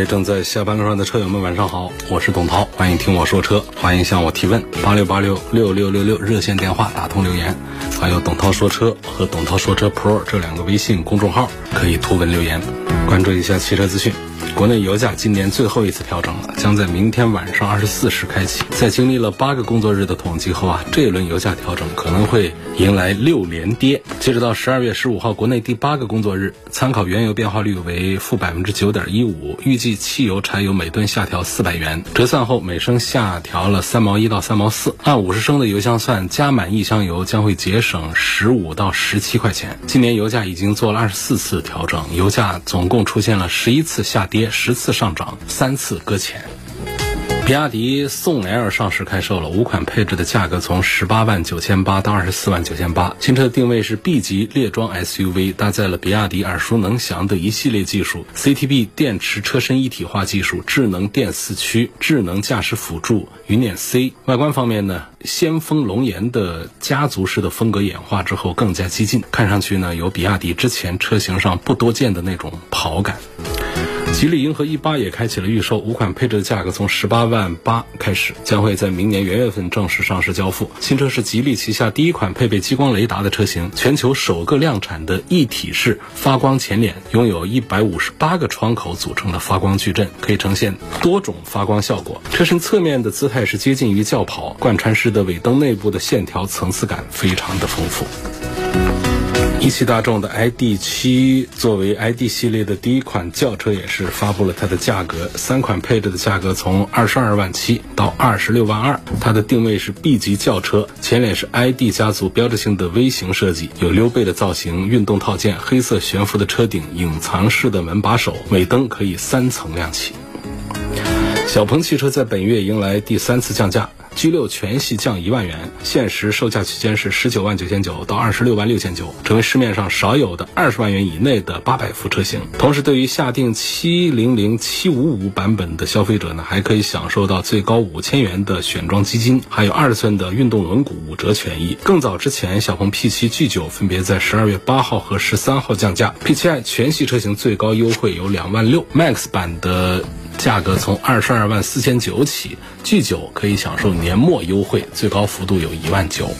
位正在下班路上的车友们，晚上好，我是董涛，欢迎听我说车，欢迎向我提问，八六八六六六六六热线电话打通留言，还有董涛说车和董涛说车 Pro 这两个微信公众号可以图文留言，关注一下汽车资讯。国内油价今年最后一次调整了，将在明天晚上二十四时开启。在经历了八个工作日的统计后啊，这一轮油价调整可能会迎来六连跌。截止到十二月十五号，国内第八个工作日，参考原油变化率为负百分之九点一五，预计汽油、柴油每吨下调四百元，折算后每升下调了三毛一到三毛四。按五十升的油箱算，加满一箱油将会节省十五到十七块钱。今年油价已经做了二十四次调整，油价总共出现了十一次下跌。十次上涨，三次搁浅。比亚迪宋 L 上市开售了，五款配置的价格从十八万九千八到二十四万九千八。新车的定位是 B 级列装 SUV，搭载了比亚迪耳熟能详的一系列技术：CTB 电池车身一体化技术、智能电四驱、智能驾驶辅助、云辇 C。外观方面呢，先锋龙颜的家族式的风格演化之后更加激进，看上去呢有比亚迪之前车型上不多见的那种跑感。吉利银河 E 八也开启了预售，五款配置的价格从十八万八开始，将会在明年元月份正式上市交付。新车是吉利旗下第一款配备激光雷达的车型，全球首个量产的一体式发光前脸，拥有一百五十八个窗口组成的发光矩阵，可以呈现多种发光效果。车身侧面的姿态是接近于轿跑，贯穿式的尾灯内部的线条层次感非常的丰富。一汽大众的 ID.7 作为 ID 系列的第一款轿车，也是发布了它的价格。三款配置的价格从二十二万七到二十六万二。它的定位是 B 级轿车，前脸是 ID 家族标志性的 V 型设计，有溜背的造型，运动套件，黑色悬浮的车顶，隐藏式的门把手，尾灯可以三层亮起。小鹏汽车在本月迎来第三次降价。G 六全系降一万元，现时售价区间是十九万九千九到二十六万六千九，成为市面上少有的二十万元以内的八百伏车型。同时，对于下定七零零七五五版本的消费者呢，还可以享受到最高五千元的选装基金，还有二十寸的运动轮毂五折权益。更早之前，小鹏 P 七 G 九分别在十二月八号和十三号降价，P 七 i 全系车型最高优惠有两万六，Max 版的。价格从二十二万四千九起聚九可以享受年末优惠，最高幅度有一万九。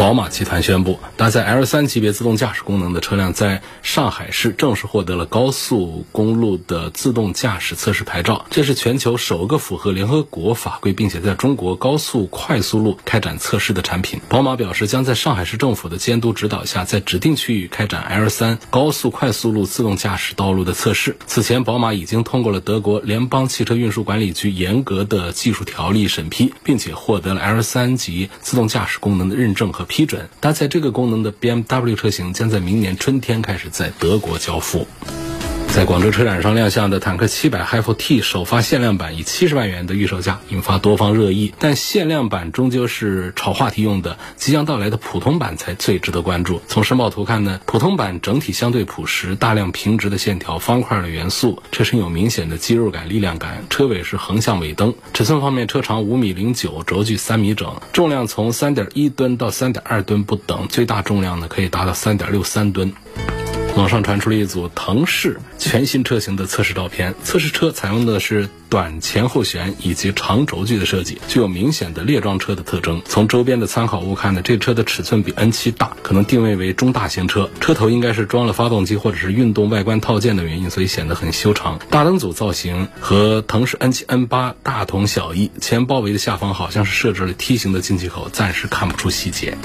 宝马集团宣布，搭载 L 三级别自动驾驶功能的车辆在上海市正式获得了高速公路的自动驾驶测试牌照。这是全球首个符合联合国法规，并且在中国高速快速路开展测试的产品。宝马表示，将在上海市政府的监督指导下，在指定区域开展 L 三高速快速路自动驾驶道路的测试。此前，宝马已经通过了德国联邦汽车运输管理局严格的技术条例审批，并且获得了 L 三级自动驾驶功能的认证和。批准搭载这个功能的 BMW 车型将在明年春天开始在德国交付。在广州车展上亮相的坦克七百 HiPho-T 首发限量版以七十万元的预售价引发多方热议，但限量版终究是炒话题用的，即将到来的普通版才最值得关注。从申报图看呢，普通版整体相对朴实，大量平直的线条、方块的元素，车身有明显的肌肉感、力量感。车尾是横向尾灯，尺寸方面，车长五米零九，轴距三米整，重量从三点一吨到三点二吨不等，最大重量呢可以达到三点六三吨。网上传出了一组腾势全新车型的测试照片，测试车采用的是短前后悬以及长轴距的设计，具有明显的列装车的特征。从周边的参考物看呢，这车的尺寸比 N7 大，可能定位为中大型车。车头应该是装了发动机或者是运动外观套件的原因，所以显得很修长。大灯组造型和腾势 N7、N8 大同小异，前包围的下方好像是设置了梯形的进气口，暂时看不出细节。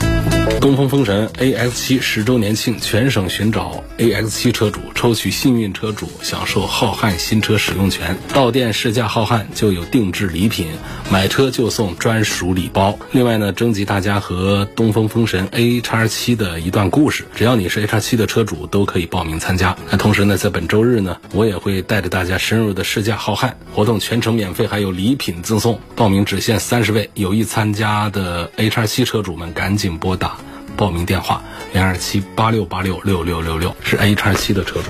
东风风神 AX7 十周年庆全省寻找。AX 七车主抽取幸运车主享受浩瀚新车使用权。到店试驾浩瀚就有定制礼品，买车就送专属礼包。另外呢，征集大家和东风风神 A 叉七的一段故事，只要你是 A 叉七的车主都可以报名参加。那同时呢，在本周日呢，我也会带着大家深入的试驾浩瀚活动，全程免费，还有礼品赠送。报名只限三十位，有意参加的 A 叉七车主们赶紧拨打。报名电话零二七八六八六六六六六是 A 叉七的车主。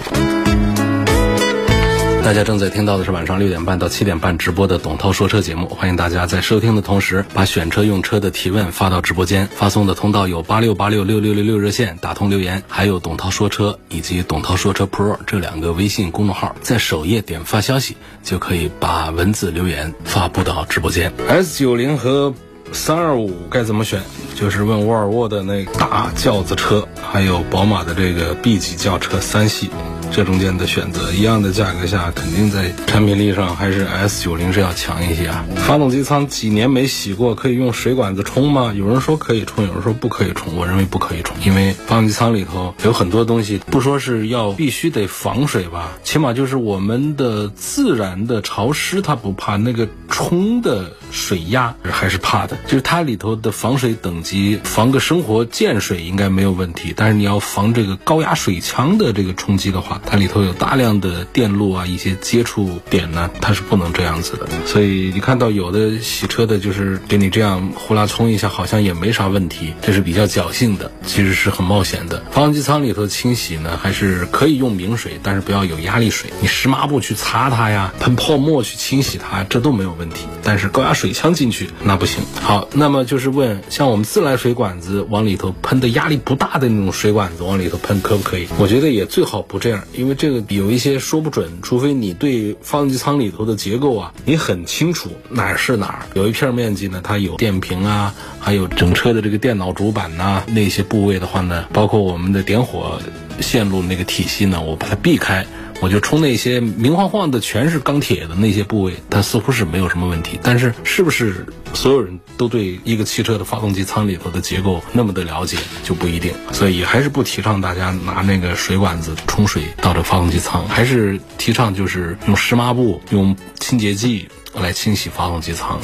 大家正在听到的是晚上六点半到七点半直播的董涛说车节目，欢迎大家在收听的同时把选车用车的提问发到直播间，发送的通道有八六八六六六六六热线打通留言，还有董涛说车以及董涛说车 Pro 这两个微信公众号，在首页点发消息就可以把文字留言发布到直播间。S 九零和三二五该怎么选？就是问沃尔沃的那大轿子车，还有宝马的这个 B 级轿车三系，这中间的选择，一样的价格下，肯定在产品力上还是 S 九零是要强一些啊。发动机舱几年没洗过，可以用水管子冲吗？有人说可以冲，有人说不可以冲。我认为不可以冲，因为发动机舱里头有很多东西，不说是要必须得防水吧，起码就是我们的自然的潮湿它不怕，那个冲的水压还是怕的。就是它里头的防水等。级防个生活溅水应该没有问题，但是你要防这个高压水枪的这个冲击的话，它里头有大量的电路啊，一些接触点呢，它是不能这样子的。所以你看到有的洗车的，就是给你这样呼啦冲一下，好像也没啥问题，这是比较侥幸的，其实是很冒险的。发动机舱里头清洗呢，还是可以用明水，但是不要有压力水，你湿抹布去擦它呀，喷泡沫去清洗它，这都没有问题。但是高压水枪进去那不行。好，那么就是问像我们。自来水管子往里头喷的压力不大的那种水管子往里头喷可不可以？我觉得也最好不这样，因为这个有一些说不准，除非你对发动机舱里头的结构啊，你很清楚哪儿是哪儿。有一片面积呢，它有电瓶啊，还有整车的这个电脑主板呐，那些部位的话呢，包括我们的点火线路那个体系呢，我把它避开。我就冲那些明晃晃的全是钢铁的那些部位，它似乎是没有什么问题。但是是不是所有人都对一个汽车的发动机舱里头的结构那么的了解就不一定。所以还是不提倡大家拿那个水管子冲水到这发动机舱，还是提倡就是用湿抹布、用清洁剂来清洗发动机舱。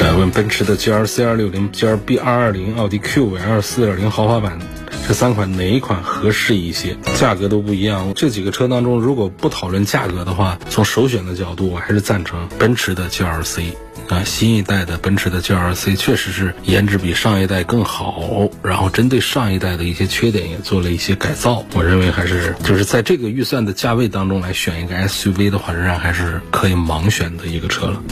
呃，问奔驰的 GLC 二六零、GLB 二二零、奥迪 Q 五 L 四点零豪华版。这三款哪一款合适一些？价格都不一样。这几个车当中，如果不讨论价格的话，从首选的角度，我还是赞成奔驰的 GLC 啊。新一代的奔驰的 GLC 确实是颜值比上一代更好，然后针对上一代的一些缺点也做了一些改造。我认为还是就是在这个预算的价位当中来选一个 SUV 的话，仍然还是可以盲选的一个车了。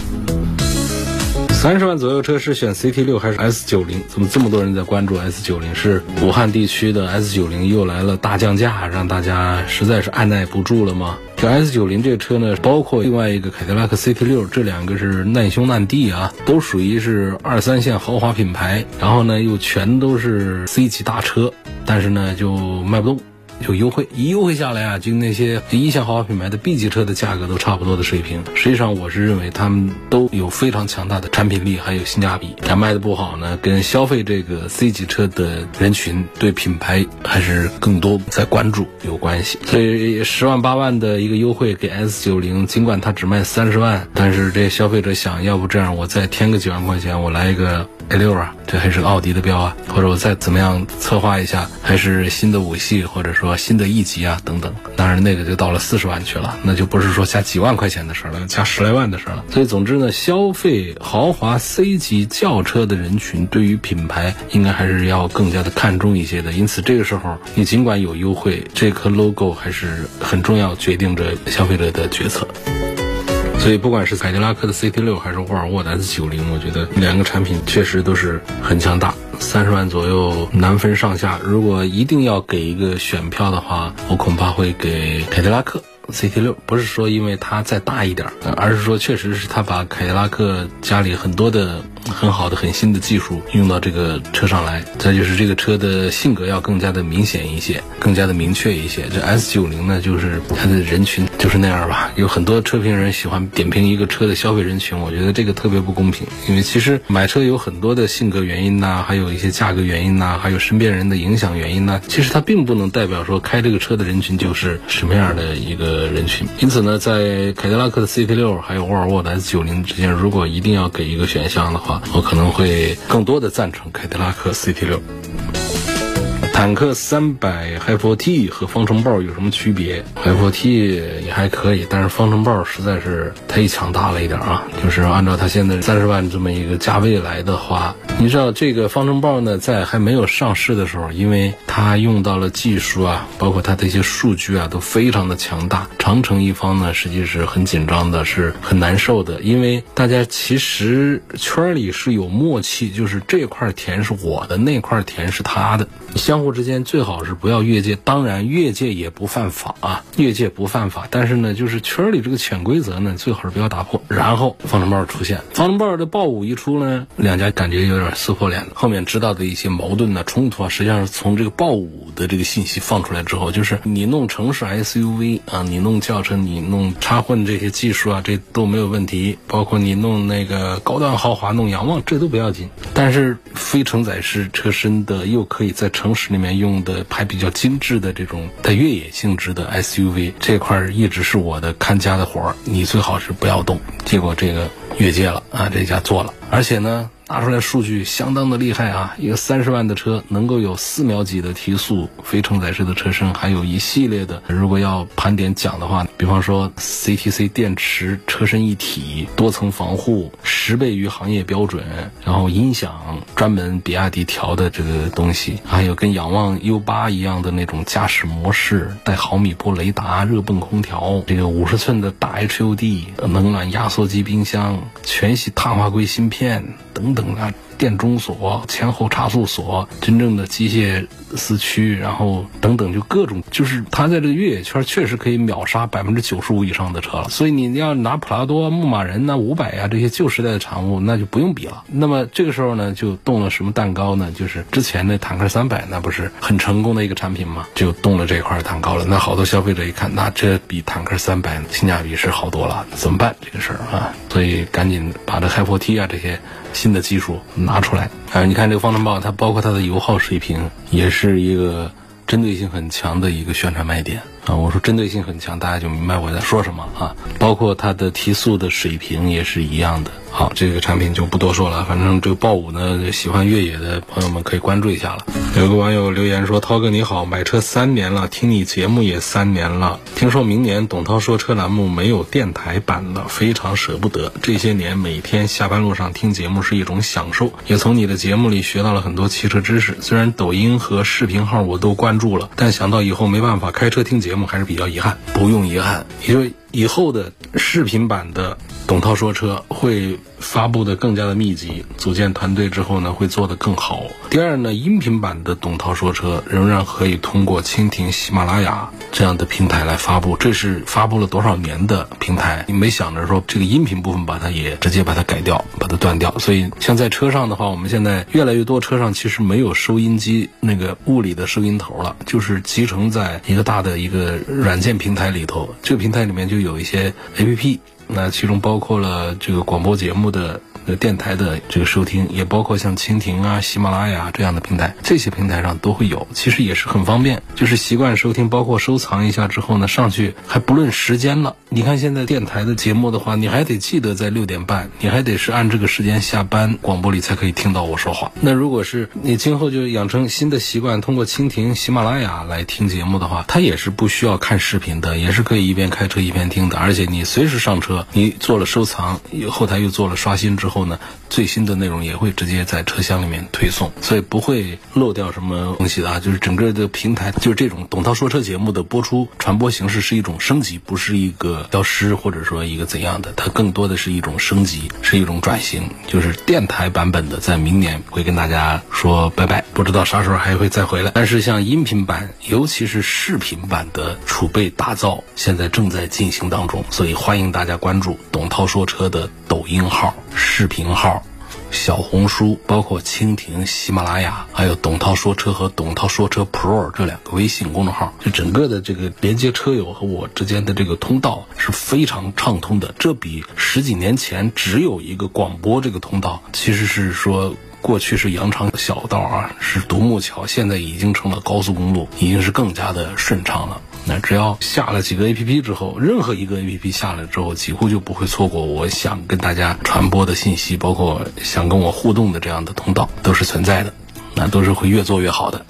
三十万左右车是选 CT 六还是 S 九零？怎么这么多人在关注 S 九零？是武汉地区的 S 九零又来了大降价，让大家实在是按耐不住了吗？就 S 九零这个车呢，包括另外一个凯迪拉克 CT 六，这两个是难兄难弟啊，都属于是二三线豪华品牌，然后呢又全都是 C 级大车，但是呢就卖不动。有优惠，一优惠下来啊，就那些一线豪华品牌的 B 级车的价格都差不多的水平。实际上，我是认为他们都有非常强大的产品力，还有性价比。但卖的不好呢，跟消费这个 C 级车的人群对品牌还是更多在关注有关系。所以十万八万的一个优惠给 S 九零，尽管它只卖三十万，但是这消费者想要不这样，我再添个几万块钱，我来一个 A 六啊，这还是奥迪的标啊，或者我再怎么样策划一下，还是新的五系，或者说。新的一级啊，等等，当然那个就到了四十万去了，那就不是说加几万块钱的事了，加十来万的事了。所以总之呢，消费豪华 C 级轿车的人群，对于品牌应该还是要更加的看重一些的。因此这个时候，你尽管有优惠，这颗 logo 还是很重要，决定着消费者的决策。所以不管是凯迪拉克的 CT 六还是沃尔沃的 S 九零，我觉得两个产品确实都是很强大。三十万左右难分上下。如果一定要给一个选票的话，我恐怕会给凯迪拉克 CT 六。不是说因为它再大一点，而是说确实是它把凯迪拉克家里很多的很好的、很新的技术用到这个车上来。再就是这个车的性格要更加的明显一些，更加的明确一些。这 S 九零呢，就是它的人群就是那样吧。有很多车评人喜欢点评一个车的消费人群，我觉得这个特别不公平。因为其实买车有很多的性格原因呐，还有一些价格原因呐，还有身边人的影响原因呐。其实它并不能代表说开这个车的人群就是什么样的一个人群。因此呢，在凯迪拉克的 CT 六还有沃尔沃的 S 九零之间，如果一定要给一个选项的话，我可能会更多的赞成凯迪拉克 CT6。坦克三百 Hi4T 和方程豹有什么区别？Hi4T 也还可以，但是方程豹实在是太强大了一点啊！就是按照它现在三十万这么一个价位来的话，你知道这个方程豹呢，在还没有上市的时候，因为它用到了技术啊，包括它的一些数据啊，都非常的强大。长城一方呢，实际是很紧张的，是很难受的，因为大家其实圈里是有默契，就是这块田是我的，那块田是他的。相户之间最好是不要越界，当然越界也不犯法啊，越界不犯法。但是呢，就是圈里这个潜规则呢，最好是不要打破。然后方程豹出现，方程豹的豹五一出呢，两家感觉有点撕破脸了。后面知道的一些矛盾呢、冲突啊，实际上是从这个豹五的这个信息放出来之后，就是你弄城市 SUV 啊，你弄轿车，你弄插混这些技术啊，这都没有问题。包括你弄那个高端豪华、弄仰望，这都不要紧。但是非承载式车身的又可以在城市里面用的还比较精致的这种带越野性质的 SUV 这块一直是我的看家的活儿，你最好是不要动。结果这个越界了啊，这家做了，而且呢。拿出来数据相当的厉害啊！一个三十万的车能够有四秒几的提速，非承载式的车身，还有一系列的。如果要盘点讲的话，比方说 CTC 电池车身一体，多层防护，十倍于行业标准，然后音响专门比亚迪调的这个东西，还有跟仰望 U 八一样的那种驾驶模式，带毫米波雷达、热泵空调，这个五十寸的大 HUD 冷暖压缩机冰箱，全系碳化硅芯片等等等。啊，电中锁、前后差速锁、真正的机械四驱，然后等等，就各种，就是它在这个越野圈确实可以秒杀百分之九十五以上的车了。所以你要拿普拉多、牧马人、那五百呀这些旧时代的产物，那就不用比了。那么这个时候呢，就动了什么蛋糕呢？就是之前的坦克三百，那不是很成功的一个产品吗？就动了这块蛋糕了。那好多消费者一看，那这比坦克三百性价比是好多了，怎么办？这个事儿啊，所以赶紧把这 Hi4T 啊这些。新的技术拿出来，啊，你看这个方程豹，它包括它的油耗水平，也是一个针对性很强的一个宣传卖点。啊。我说针对性很强，大家就明白我在说什么啊。包括它的提速的水平也是一样的。好，这个产品就不多说了。反正这个豹五呢，喜欢越野的朋友们可以关注一下了。有个网友留言说：“涛哥你好，买车三年了，听你节目也三年了。听说明年董涛说车栏目没有电台版了，非常舍不得。这些年每天下班路上听节目是一种享受，也从你的节目里学到了很多汽车知识。虽然抖音和视频号我都关注了，但想到以后没办法开车听节节目，还是比较遗憾。不用遗憾，因为以后的视频版的。”董涛说车会发布的更加的密集，组建团队之后呢，会做得更好。第二呢，音频版的董涛说车仍然可以通过蜻蜓、喜马拉雅这样的平台来发布，这是发布了多少年的平台？你没想着说这个音频部分把它也直接把它改掉，把它断掉。所以像在车上的话，我们现在越来越多车上其实没有收音机那个物理的收音头了，就是集成在一个大的一个软件平台里头，这个平台里面就有一些 APP。那其中包括了这个广播节目的。呃，电台的这个收听也包括像蜻蜓啊、喜马拉雅这样的平台，这些平台上都会有，其实也是很方便。就是习惯收听，包括收藏一下之后呢，上去还不论时间了。你看现在电台的节目的话，你还得记得在六点半，你还得是按这个时间下班，广播里才可以听到我说话。那如果是你今后就养成新的习惯，通过蜻蜓、喜马拉雅来听节目的话，它也是不需要看视频的，也是可以一边开车一边听的。而且你随时上车，你做了收藏，后台又做了刷新之后。后呢，最新的内容也会直接在车厢里面推送，所以不会漏掉什么东西的啊。就是整个的平台，就是这种董涛说车节目的播出传播形式是一种升级，不是一个消失或者说一个怎样的，它更多的是一种升级，是一种转型。就是电台版本的，在明年会跟大家说拜拜，不知道啥时候还会再回来。但是像音频版，尤其是视频版的储备打造，现在正在进行当中，所以欢迎大家关注董涛说车的抖音号。视频号，小红书、包括蜻蜓、喜马拉雅，还有董涛说车和董涛说车 Pro 这两个微信公众号，就整个的这个连接车友和我之间的这个通道是非常畅通的。这比十几年前只有一个广播这个通道，其实是说。过去是羊肠小道啊，是独木桥，现在已经成了高速公路，已经是更加的顺畅了。那只要下了几个 A P P 之后，任何一个 A P P 下了之后，几乎就不会错过我想跟大家传播的信息，包括想跟我互动的这样的通道都是存在的，那都是会越做越好的。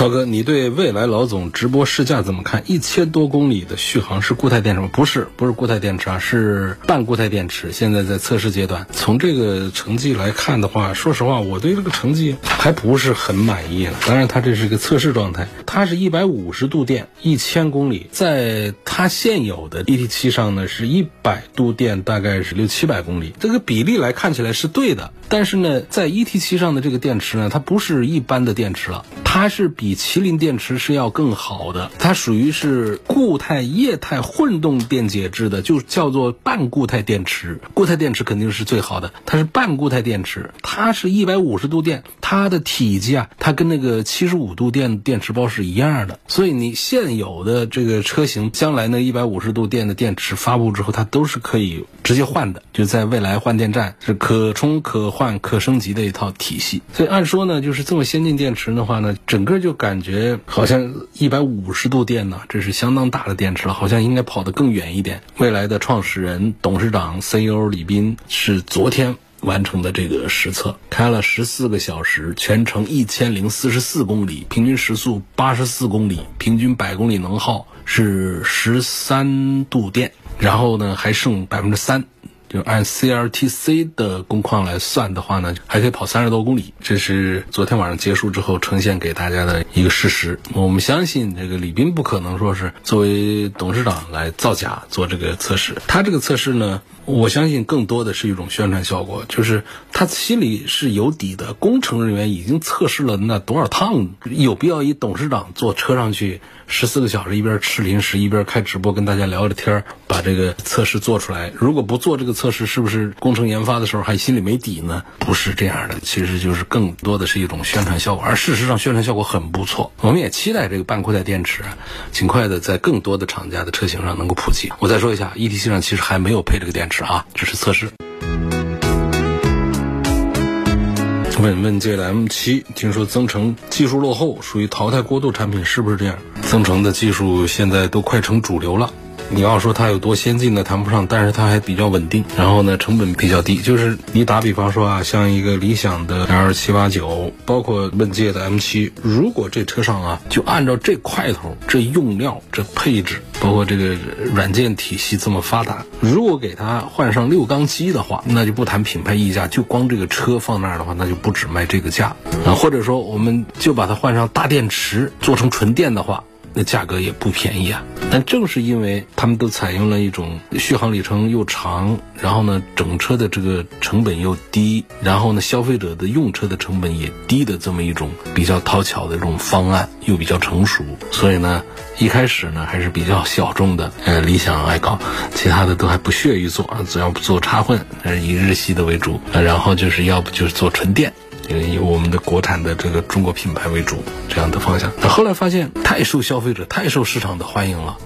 涛哥，你对未来老总直播试驾怎么看？一千多公里的续航是固态电池吗？不是，不是固态电池啊，是半固态电池。现在在测试阶段。从这个成绩来看的话，说实话，我对这个成绩还不是很满意了。当然，它这是一个测试状态。它是一百五十度电，一千公里，在它现有的 ET 七上呢，是一百度电，大概是六七百公里。这个比例来看起来是对的。但是呢，在 ET 七上的这个电池呢，它不是一般的电池了，它是比比麒麟电池是要更好的，它属于是固态液态混动电解质的，就叫做半固态电池。固态电池肯定是最好的，它是半固态电池，它是一百五十度电，它的体积啊，它跟那个七十五度电电池包是一样的。所以你现有的这个车型，将来那一百五十度电的电池发布之后，它都是可以直接换的，就在未来换电站是可充可。换可升级的一套体系，所以按说呢，就是这么先进电池的话呢，整个就感觉好像一百五十度电呢，这是相当大的电池了，好像应该跑得更远一点。未来的创始人、董事长、CEO 李斌是昨天完成的这个实测，开了十四个小时，全程一千零四十四公里，平均时速八十四公里，平均百公里能耗是十三度电，然后呢还剩百分之三。就按 C R T C 的工况来算的话呢，还可以跑三十多公里。这是昨天晚上结束之后呈现给大家的一个事实。我们相信这个李斌不可能说是作为董事长来造假做这个测试。他这个测试呢，我相信更多的是一种宣传效果，就是他心里是有底的。工程人员已经测试了那多少趟，有必要以董事长坐车上去？十四个小时，一边吃零食一边开直播，跟大家聊着天把这个测试做出来。如果不做这个测试，是不是工程研发的时候还心里没底呢？不是这样的，其实就是更多的是一种宣传效果。而事实上，宣传效果很不错。我们也期待这个半固态电池尽快的在更多的厂家的车型上能够普及。我再说一下，E T C 上其实还没有配这个电池啊，只是测试。问问界的 M7，听说增程技术落后，属于淘汰过渡产品，是不是这样？增程的技术现在都快成主流了。你要说它有多先进呢？谈不上，但是它还比较稳定。然后呢，成本比较低。就是你打比方说啊，像一个理想的 L 七八九，包括问界的 M 七，如果这车上啊，就按照这块头、这用料、这配置，包括这个软件体系这么发达，如果给它换上六缸机的话，那就不谈品牌溢价，就光这个车放那儿的话，那就不止卖这个价啊。或者说，我们就把它换上大电池，做成纯电的话。那价格也不便宜啊，但正是因为他们都采用了一种续航里程又长，然后呢整车的这个成本又低，然后呢消费者的用车的成本也低的这么一种比较讨巧的这种方案，又比较成熟，所以呢一开始呢还是比较小众的，呃理想爱搞，其他的都还不屑于做，主要做插混，还是以日系的为主，然后就是要不就是做纯电。以我们的国产的这个中国品牌为主这样的方向，那后来发现太受消费者、太受市场的欢迎了，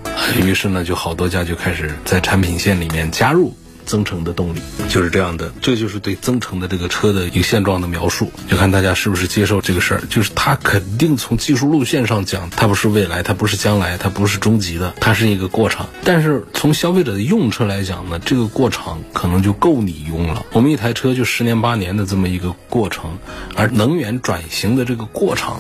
于是呢，就好多家就开始在产品线里面加入。增程的动力就是这样的，这就是对增程的这个车的一个现状的描述，就看大家是不是接受这个事儿。就是它肯定从技术路线上讲，它不是未来，它不是将来，它不是终极的，它是一个过场。但是从消费者的用车来讲呢，这个过场可能就够你用了。我们一台车就十年八年的这么一个过程，而能源转型的这个过程。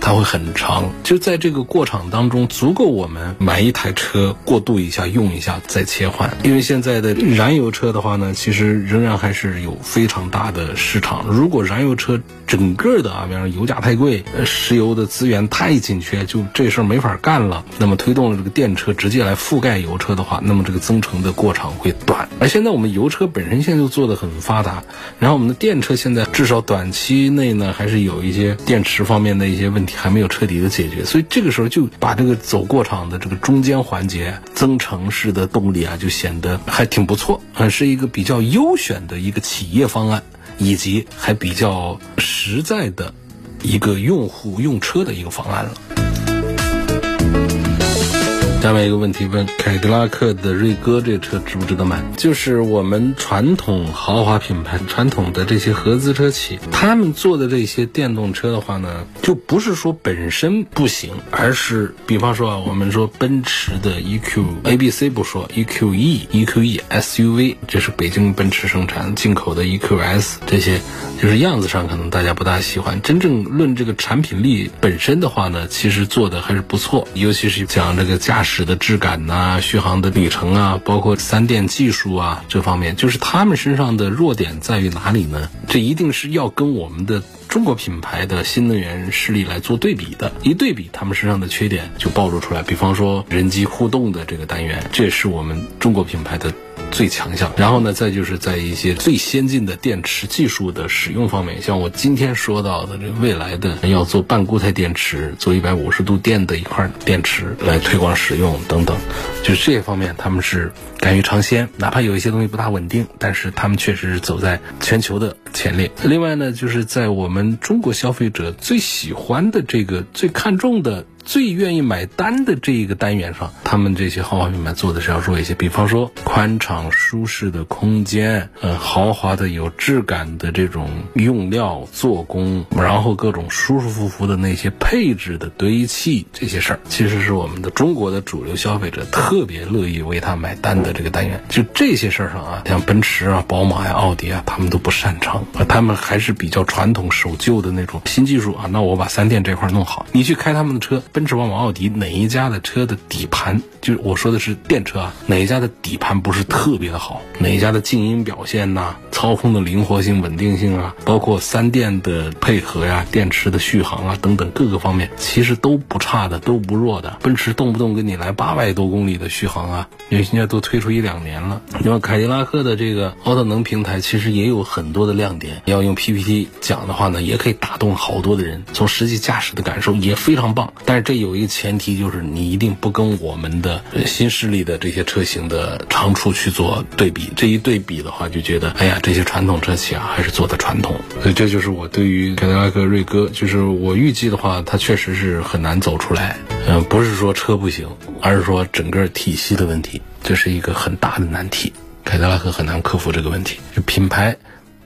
它会很长，就在这个过程当中，足够我们买一台车过渡一下，用一下再切换。因为现在的燃油车的话呢，其实仍然还是有非常大的市场。如果燃油车整个的啊，比方说油价太贵，石油的资源太紧缺，就这事儿没法干了。那么推动了这个电车直接来覆盖油车的话，那么这个增程的过程会短。而现在我们油车本身现在就做的很发达，然后我们的电车现在至少短期内呢，还是有一些电池方面的一些问题。还没有彻底的解决，所以这个时候就把这个走过场的这个中间环节增程式的动力啊，就显得还挺不错，啊，是一个比较优选的一个企业方案，以及还比较实在的一个用户用车的一个方案了。下面一个问题问：凯迪拉克的瑞歌这车值不值得买？就是我们传统豪华品牌、传统的这些合资车企，他们做的这些电动车的话呢，就不是说本身不行，而是比方说啊，我们说奔驰的 EQ A、B、C 不说，EQE、EQE SUV，这是北京奔驰生产进口的 EQS，这些就是样子上可能大家不大喜欢，真正论这个产品力本身的话呢，其实做的还是不错，尤其是讲这个驾驶。使的质感呐，续航的里程啊，包括三电技术啊，这方面就是他们身上的弱点在于哪里呢？这一定是要跟我们的中国品牌的新能源势力来做对比的，一对比，他们身上的缺点就暴露出来。比方说人机互动的这个单元，这也是我们中国品牌的。最强项，然后呢，再就是在一些最先进的电池技术的使用方面，像我今天说到的这未来的要做半固态电池，做一百五十度电的一块电池来推广使用等等，就是这些方面他们是敢于尝鲜，哪怕有一些东西不大稳定，但是他们确实是走在全球的前列。另外呢，就是在我们中国消费者最喜欢的这个最看重的。最愿意买单的这一个单元上，他们这些豪华品牌做的是要弱一些。比方说宽敞舒适的空间，呃，豪华的有质感的这种用料做工，然后各种舒舒服服的那些配置的堆砌，这些事儿，其实是我们的中国的主流消费者特别乐意为他买单的这个单元。就这些事儿上啊，像奔驰啊、宝马呀、奥迪啊，他们都不擅长，他们还是比较传统守旧的那种新技术啊。那我把三电这块弄好，你去开他们的车。奔驰、宝马、奥迪哪一家的车的底盘，就是我说的是电车啊，哪一家的底盘不是特别的好？哪一家的静音表现呐，操控的灵活性、稳定性啊，包括三电的配合呀，电池的续航啊等等各个方面，其实都不差的，都不弱的。奔驰动不动给你来八百多公里的续航啊，因为现在都推出一两年了。那么凯迪拉克的这个奥特能平台其实也有很多的亮点，要用 PPT 讲的话呢，也可以打动好多的人，从实际驾驶的感受也非常棒。但这有一个前提，就是你一定不跟我们的新势力的这些车型的长处去做对比。这一对比的话，就觉得哎呀，这些传统车企啊，还是做的传统。所以这就是我对于凯迪拉克瑞哥，就是我预计的话，它确实是很难走出来。嗯，不是说车不行，而是说整个体系的问题，这是一个很大的难题。凯迪拉克很难克服这个问题。就品牌，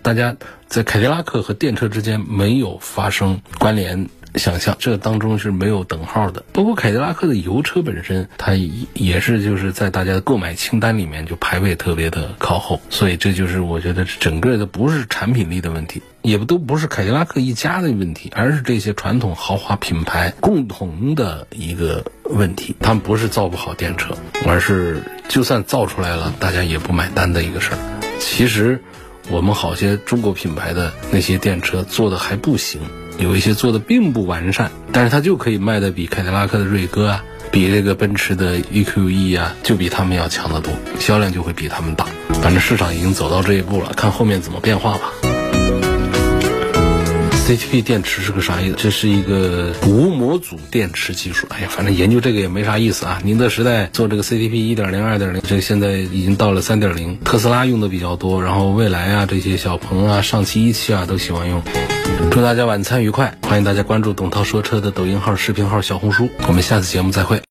大家在凯迪拉克和电车之间没有发生关联。想象这当中是没有等号的，包括凯迪拉克的油车本身，它也是就是在大家的购买清单里面就排位特别的靠后，所以这就是我觉得整个的不是产品力的问题，也不都不是凯迪拉克一家的问题，而是这些传统豪华品牌共同的一个问题。他们不是造不好电车，而是就算造出来了，大家也不买单的一个事儿。其实我们好些中国品牌的那些电车做的还不行。有一些做的并不完善，但是它就可以卖的比凯迪拉克的锐歌啊，比这个奔驰的 EQE 啊，就比他们要强得多，销量就会比他们大。反正市场已经走到这一步了，看后面怎么变化吧。CTP 电池是个啥意思？这是一个无模组电池技术。哎呀，反正研究这个也没啥意思啊。宁德时代做这个 CTP 一点零、二点零，这现在已经到了三点零。特斯拉用的比较多，然后蔚来啊，这些小鹏啊、上汽一汽啊都喜欢用。祝大家晚餐愉快！欢迎大家关注董涛说车的抖音号、视频号、小红书。我们下次节目再会。